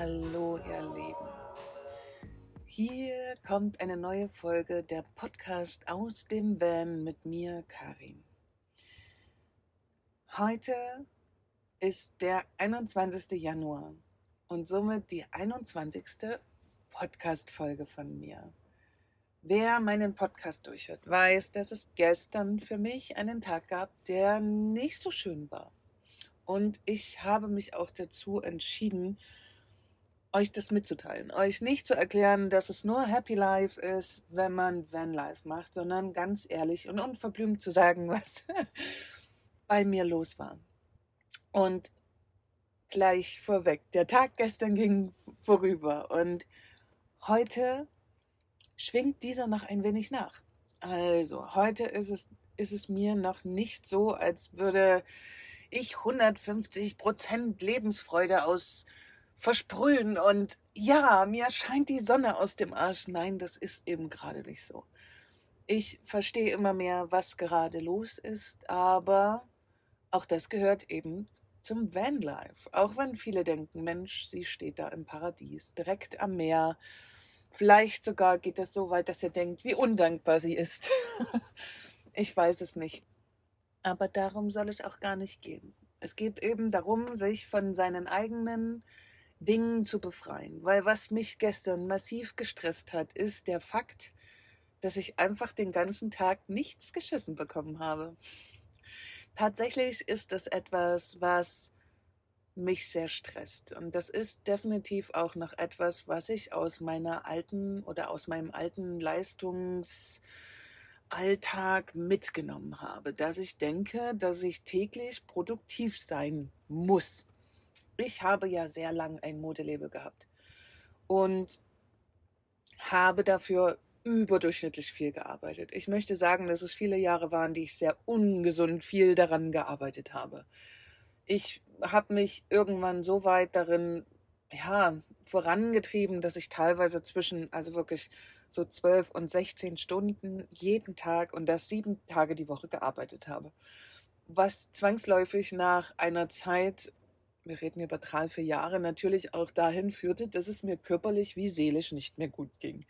Hallo, ihr Lieben. Hier kommt eine neue Folge der Podcast aus dem Van mit mir, Karin. Heute ist der 21. Januar und somit die 21. Podcast-Folge von mir. Wer meinen Podcast durchhört, weiß, dass es gestern für mich einen Tag gab, der nicht so schön war. Und ich habe mich auch dazu entschieden, euch das mitzuteilen, euch nicht zu erklären, dass es nur Happy Life ist, wenn man Van Life macht, sondern ganz ehrlich und unverblümt zu sagen, was bei mir los war. Und gleich vorweg, der Tag gestern ging vorüber und heute schwingt dieser noch ein wenig nach. Also, heute ist es, ist es mir noch nicht so, als würde ich 150 Prozent Lebensfreude aus versprühen und ja, mir scheint die Sonne aus dem Arsch. Nein, das ist eben gerade nicht so. Ich verstehe immer mehr, was gerade los ist, aber auch das gehört eben zum Vanlife. Auch wenn viele denken, Mensch, sie steht da im Paradies, direkt am Meer. Vielleicht sogar geht es so weit, dass er denkt, wie undankbar sie ist. ich weiß es nicht. Aber darum soll es auch gar nicht gehen. Es geht eben darum, sich von seinen eigenen Dingen zu befreien. Weil was mich gestern massiv gestresst hat, ist der Fakt, dass ich einfach den ganzen Tag nichts geschissen bekommen habe. Tatsächlich ist das etwas, was mich sehr stresst. Und das ist definitiv auch noch etwas, was ich aus meiner alten oder aus meinem alten Leistungsalltag mitgenommen habe, dass ich denke, dass ich täglich produktiv sein muss ich habe ja sehr lang ein Modelabel gehabt und habe dafür überdurchschnittlich viel gearbeitet. Ich möchte sagen, dass es viele Jahre waren, die ich sehr ungesund viel daran gearbeitet habe. Ich habe mich irgendwann so weit darin, ja, vorangetrieben, dass ich teilweise zwischen, also wirklich so zwölf und sechzehn Stunden jeden Tag und das sieben Tage die Woche gearbeitet habe. Was zwangsläufig nach einer Zeit wir reden über drei, vier Jahre, natürlich auch dahin führte, dass es mir körperlich wie seelisch nicht mehr gut ging.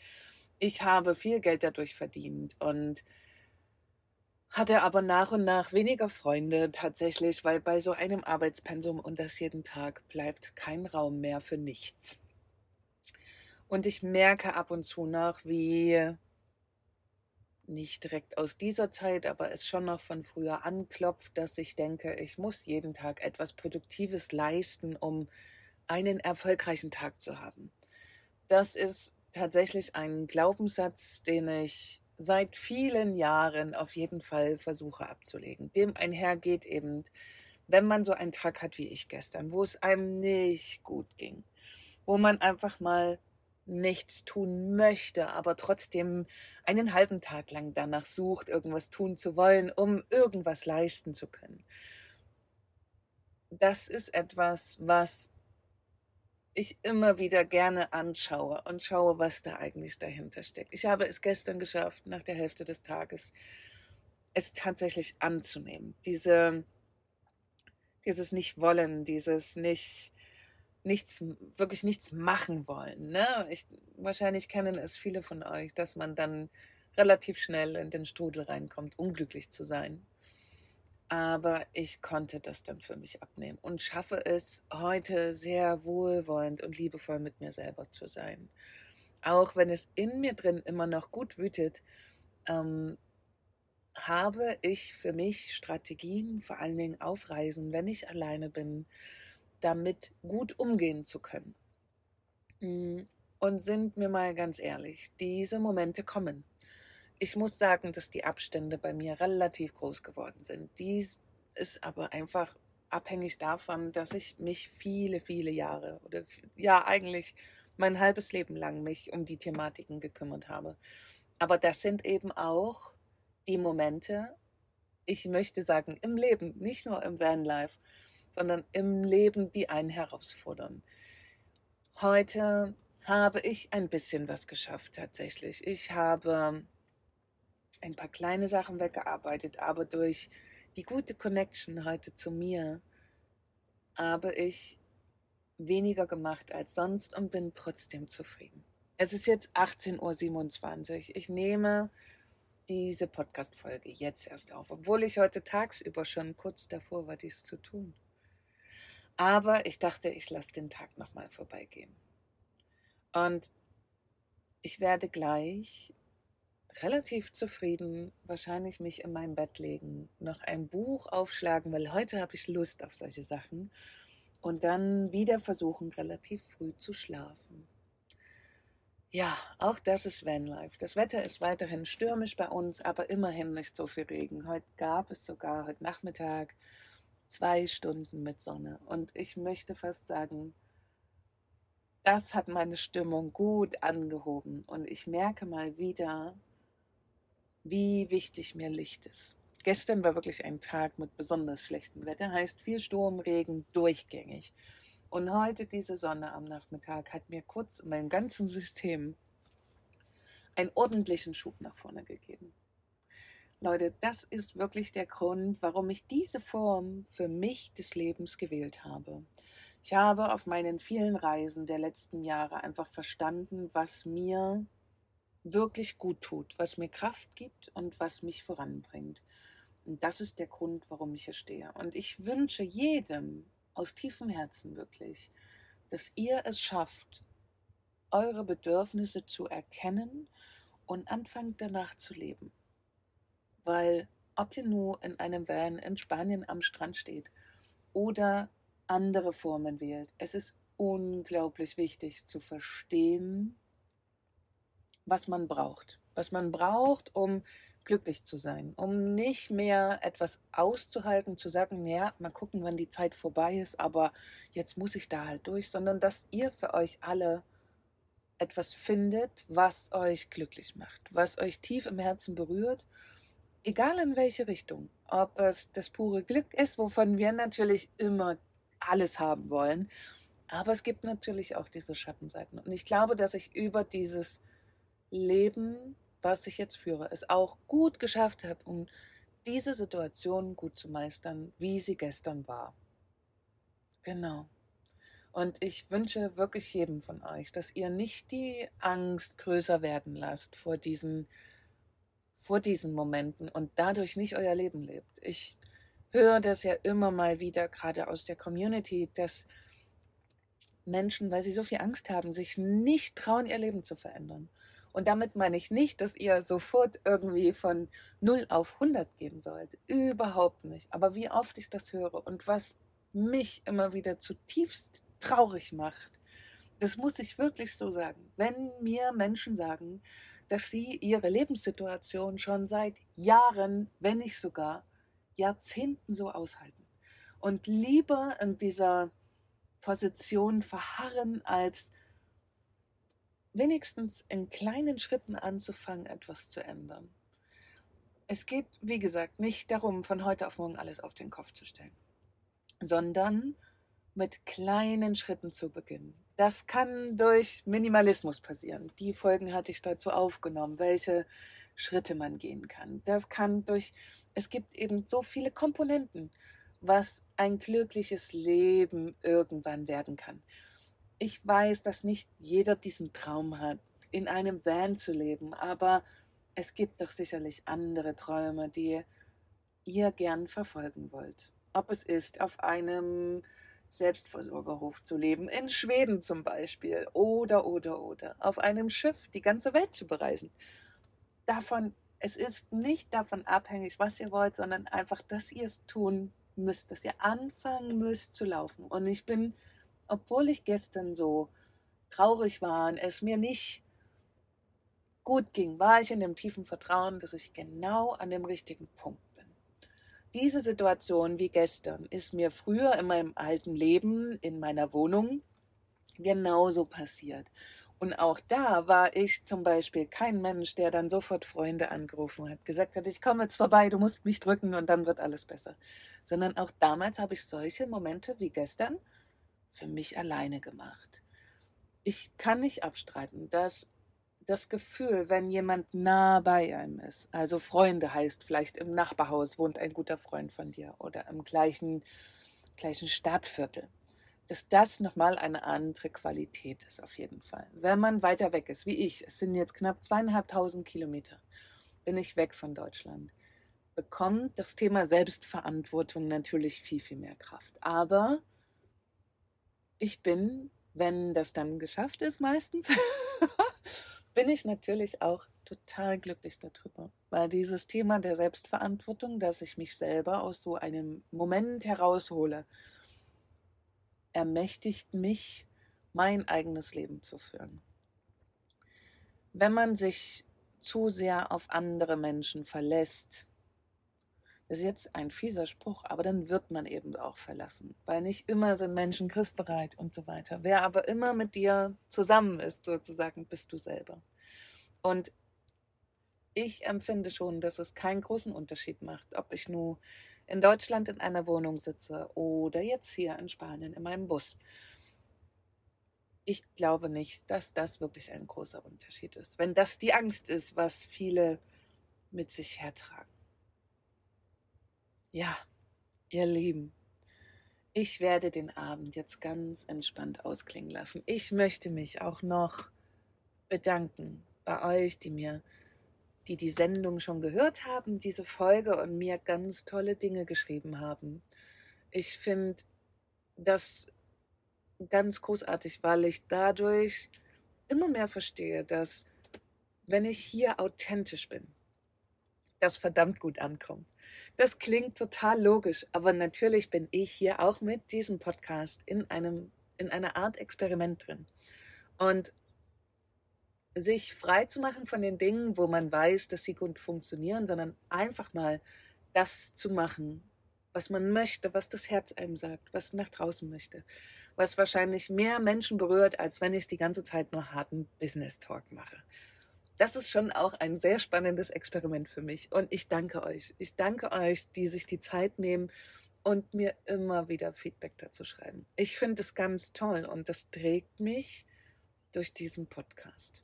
Ich habe viel Geld dadurch verdient und hatte aber nach und nach weniger Freunde tatsächlich, weil bei so einem Arbeitspensum und das jeden Tag bleibt kein Raum mehr für nichts. Und ich merke ab und zu noch, wie nicht direkt aus dieser Zeit, aber es schon noch von früher anklopft, dass ich denke, ich muss jeden Tag etwas Produktives leisten, um einen erfolgreichen Tag zu haben. Das ist tatsächlich ein Glaubenssatz, den ich seit vielen Jahren auf jeden Fall versuche abzulegen. Dem einhergeht eben, wenn man so einen Tag hat wie ich gestern, wo es einem nicht gut ging, wo man einfach mal nichts tun möchte, aber trotzdem einen halben Tag lang danach sucht, irgendwas tun zu wollen, um irgendwas leisten zu können. Das ist etwas, was ich immer wieder gerne anschaue und schaue, was da eigentlich dahinter steckt. Ich habe es gestern geschafft, nach der Hälfte des Tages, es tatsächlich anzunehmen. Diese, dieses Nicht-Wollen, dieses Nicht, nichts, wirklich nichts machen wollen. Ne? Ich, wahrscheinlich kennen es viele von euch, dass man dann relativ schnell in den Strudel reinkommt, unglücklich zu sein. Aber ich konnte das dann für mich abnehmen und schaffe es heute sehr wohlwollend und liebevoll mit mir selber zu sein. Auch wenn es in mir drin immer noch gut wütet, ähm, habe ich für mich Strategien, vor allen Dingen auf Reisen, wenn ich alleine bin, damit gut umgehen zu können. Mm, und sind mir mal ganz ehrlich, diese Momente kommen. Ich muss sagen, dass die Abstände bei mir relativ groß geworden sind. Dies ist aber einfach abhängig davon, dass ich mich viele, viele Jahre oder ja eigentlich mein halbes Leben lang mich um die Thematiken gekümmert habe. Aber das sind eben auch die Momente, ich möchte sagen, im Leben, nicht nur im Vanlife, sondern im Leben, die einen herausfordern. Heute habe ich ein bisschen was geschafft tatsächlich. Ich habe ein paar kleine Sachen weggearbeitet, aber durch die gute Connection heute zu mir habe ich weniger gemacht als sonst und bin trotzdem zufrieden. Es ist jetzt 18.27 Uhr. Ich nehme diese Podcast-Folge jetzt erst auf, obwohl ich heute tagsüber schon kurz davor war, dies zu tun. Aber ich dachte, ich lasse den Tag nochmal vorbeigehen. Und ich werde gleich relativ zufrieden wahrscheinlich mich in mein Bett legen, noch ein Buch aufschlagen, weil heute habe ich Lust auf solche Sachen und dann wieder versuchen, relativ früh zu schlafen. Ja, auch das ist Vanlife. Das Wetter ist weiterhin stürmisch bei uns, aber immerhin nicht so viel Regen. Heute gab es sogar heute Nachmittag zwei Stunden mit Sonne. Und ich möchte fast sagen, das hat meine Stimmung gut angehoben. Und ich merke mal wieder, wie wichtig mir Licht ist. Gestern war wirklich ein Tag mit besonders schlechtem Wetter, heißt viel Sturm, Regen, durchgängig. Und heute diese Sonne am Nachmittag hat mir kurz in meinem ganzen System einen ordentlichen Schub nach vorne gegeben. Leute, das ist wirklich der Grund, warum ich diese Form für mich des Lebens gewählt habe. Ich habe auf meinen vielen Reisen der letzten Jahre einfach verstanden, was mir wirklich gut tut, was mir Kraft gibt und was mich voranbringt. Und das ist der Grund, warum ich hier stehe. Und ich wünsche jedem aus tiefem Herzen wirklich, dass ihr es schafft, eure Bedürfnisse zu erkennen und anfangt danach zu leben. Weil ob ihr nur in einem Van in Spanien am Strand steht oder andere Formen wählt, es ist unglaublich wichtig zu verstehen, was man braucht. Was man braucht, um glücklich zu sein, um nicht mehr etwas auszuhalten, zu sagen, ja, mal gucken, wann die Zeit vorbei ist, aber jetzt muss ich da halt durch, sondern dass ihr für euch alle etwas findet, was euch glücklich macht, was euch tief im Herzen berührt, egal in welche Richtung. Ob es das pure Glück ist, wovon wir natürlich immer alles haben wollen, aber es gibt natürlich auch diese Schattenseiten. Und ich glaube, dass ich über dieses Leben, was ich jetzt führe, es auch gut geschafft habe, um diese Situation gut zu meistern, wie sie gestern war. Genau. Und ich wünsche wirklich jedem von euch, dass ihr nicht die Angst größer werden lasst vor diesen, vor diesen Momenten und dadurch nicht euer Leben lebt. Ich höre das ja immer mal wieder, gerade aus der Community, dass Menschen, weil sie so viel Angst haben, sich nicht trauen, ihr Leben zu verändern. Und damit meine ich nicht, dass ihr sofort irgendwie von 0 auf 100 gehen sollt. Überhaupt nicht. Aber wie oft ich das höre und was mich immer wieder zutiefst traurig macht, das muss ich wirklich so sagen. Wenn mir Menschen sagen, dass sie ihre Lebenssituation schon seit Jahren, wenn nicht sogar Jahrzehnten so aushalten und lieber in dieser Position verharren, als wenigstens in kleinen Schritten anzufangen, etwas zu ändern. Es geht, wie gesagt, nicht darum, von heute auf morgen alles auf den Kopf zu stellen, sondern mit kleinen Schritten zu beginnen. Das kann durch Minimalismus passieren. Die Folgen hatte ich dazu aufgenommen, welche Schritte man gehen kann. Das kann durch, es gibt eben so viele Komponenten, was ein glückliches Leben irgendwann werden kann ich weiß, dass nicht jeder diesen Traum hat, in einem Van zu leben, aber es gibt doch sicherlich andere Träume, die ihr gern verfolgen wollt. Ob es ist, auf einem Selbstversorgerhof zu leben, in Schweden zum Beispiel, oder, oder, oder, auf einem Schiff die ganze Welt zu bereisen. Davon, es ist nicht davon abhängig, was ihr wollt, sondern einfach, dass ihr es tun müsst, dass ihr anfangen müsst zu laufen. Und ich bin obwohl ich gestern so traurig war und es mir nicht gut ging, war ich in dem tiefen Vertrauen, dass ich genau an dem richtigen Punkt. Diese Situation wie gestern ist mir früher in meinem alten Leben in meiner Wohnung genauso passiert. Und auch da war ich zum Beispiel kein Mensch, der dann sofort Freunde angerufen hat, gesagt hat, ich komme jetzt vorbei, du musst mich drücken und dann wird alles besser. Sondern auch damals habe ich solche Momente wie gestern für mich alleine gemacht. Ich kann nicht abstreiten, dass das Gefühl, wenn jemand nah bei einem ist, also Freunde heißt, vielleicht im Nachbarhaus wohnt ein guter Freund von dir oder im gleichen, gleichen Stadtviertel, dass das nochmal eine andere Qualität ist, auf jeden Fall. Wenn man weiter weg ist, wie ich, es sind jetzt knapp zweieinhalbtausend Kilometer, bin ich weg von Deutschland, bekommt das Thema Selbstverantwortung natürlich viel, viel mehr Kraft. Aber ich bin, wenn das dann geschafft ist, meistens, bin ich natürlich auch total glücklich darüber, weil dieses Thema der Selbstverantwortung, dass ich mich selber aus so einem Moment heraushole, ermächtigt mich, mein eigenes Leben zu führen. Wenn man sich zu sehr auf andere Menschen verlässt, ist jetzt ein fieser Spruch, aber dann wird man eben auch verlassen, weil nicht immer sind Menschen griffbereit und so weiter. Wer aber immer mit dir zusammen ist, sozusagen, bist du selber. Und ich empfinde schon, dass es keinen großen Unterschied macht, ob ich nur in Deutschland in einer Wohnung sitze oder jetzt hier in Spanien in meinem Bus. Ich glaube nicht, dass das wirklich ein großer Unterschied ist. Wenn das die Angst ist, was viele mit sich hertragen. Ja, ihr Lieben, ich werde den Abend jetzt ganz entspannt ausklingen lassen. Ich möchte mich auch noch bedanken bei euch, die mir die die Sendung schon gehört haben, diese Folge und mir ganz tolle Dinge geschrieben haben. Ich finde das ganz großartig, weil ich dadurch immer mehr verstehe, dass wenn ich hier authentisch bin, das verdammt gut ankommt. Das klingt total logisch, aber natürlich bin ich hier auch mit diesem Podcast in einem in einer Art Experiment drin. Und sich frei zu machen von den Dingen, wo man weiß, dass sie gut funktionieren, sondern einfach mal das zu machen, was man möchte, was das Herz einem sagt, was nach draußen möchte, was wahrscheinlich mehr Menschen berührt, als wenn ich die ganze Zeit nur harten Business Talk mache. Das ist schon auch ein sehr spannendes Experiment für mich und ich danke euch. Ich danke euch, die sich die Zeit nehmen und mir immer wieder Feedback dazu schreiben. Ich finde es ganz toll und das trägt mich durch diesen Podcast.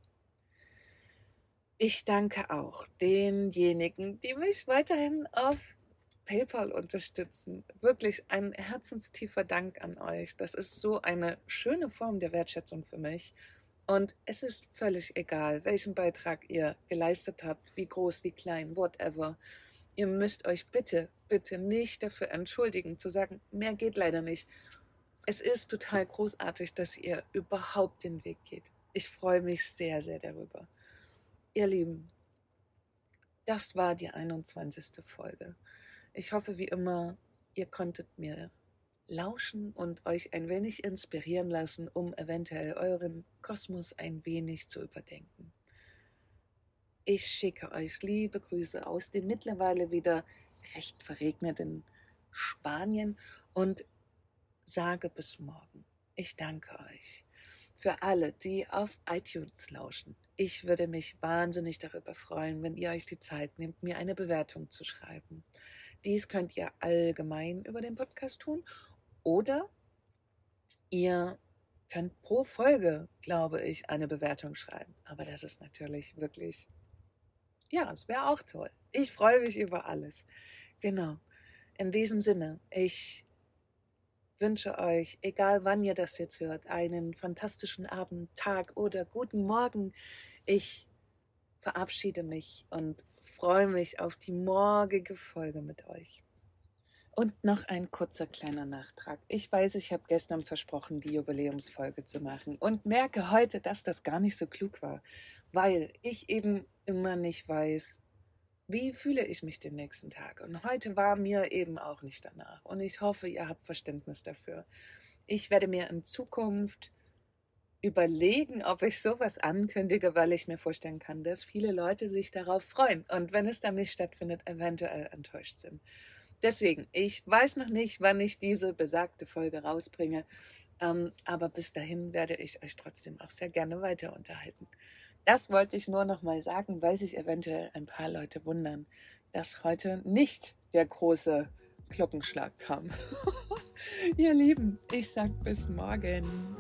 Ich danke auch denjenigen, die mich weiterhin auf PayPal unterstützen. Wirklich ein herzenstiefer Dank an euch. Das ist so eine schöne Form der Wertschätzung für mich. Und es ist völlig egal, welchen Beitrag ihr geleistet habt, wie groß, wie klein, whatever. Ihr müsst euch bitte, bitte nicht dafür entschuldigen, zu sagen, mehr geht leider nicht. Es ist total großartig, dass ihr überhaupt den Weg geht. Ich freue mich sehr, sehr darüber. Ihr Lieben, das war die 21. Folge. Ich hoffe, wie immer, ihr konntet mir lauschen und euch ein wenig inspirieren lassen, um eventuell euren Kosmos ein wenig zu überdenken. Ich schicke euch liebe Grüße aus dem mittlerweile wieder recht verregneten Spanien und sage bis morgen. Ich danke euch für alle, die auf iTunes lauschen. Ich würde mich wahnsinnig darüber freuen, wenn ihr euch die Zeit nehmt, mir eine Bewertung zu schreiben. Dies könnt ihr allgemein über den Podcast tun oder ihr könnt pro Folge, glaube ich, eine Bewertung schreiben. Aber das ist natürlich wirklich, ja, es wäre auch toll. Ich freue mich über alles. Genau. In diesem Sinne, ich wünsche euch, egal wann ihr das jetzt hört, einen fantastischen Abend, Tag oder guten Morgen. Ich verabschiede mich und freue mich auf die morgige Folge mit euch. Und noch ein kurzer kleiner Nachtrag. Ich weiß, ich habe gestern versprochen, die Jubiläumsfolge zu machen und merke heute, dass das gar nicht so klug war, weil ich eben immer nicht weiß, wie fühle ich mich den nächsten Tag? Und heute war mir eben auch nicht danach. Und ich hoffe, ihr habt Verständnis dafür. Ich werde mir in Zukunft überlegen, ob ich sowas ankündige, weil ich mir vorstellen kann, dass viele Leute sich darauf freuen und wenn es dann nicht stattfindet, eventuell enttäuscht sind. Deswegen, ich weiß noch nicht, wann ich diese besagte Folge rausbringe, ähm, aber bis dahin werde ich euch trotzdem auch sehr gerne weiter unterhalten. Das wollte ich nur noch mal sagen, weil sich eventuell ein paar Leute wundern, dass heute nicht der große Glockenschlag kam. Ihr Lieben, ich sag bis morgen.